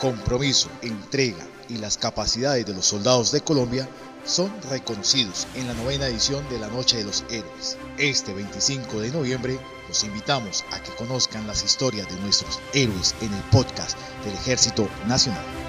compromiso, entrega y las capacidades de los soldados de Colombia son reconocidos en la novena edición de la Noche de los Héroes. Este 25 de noviembre los invitamos a que conozcan las historias de nuestros héroes en el podcast del Ejército Nacional.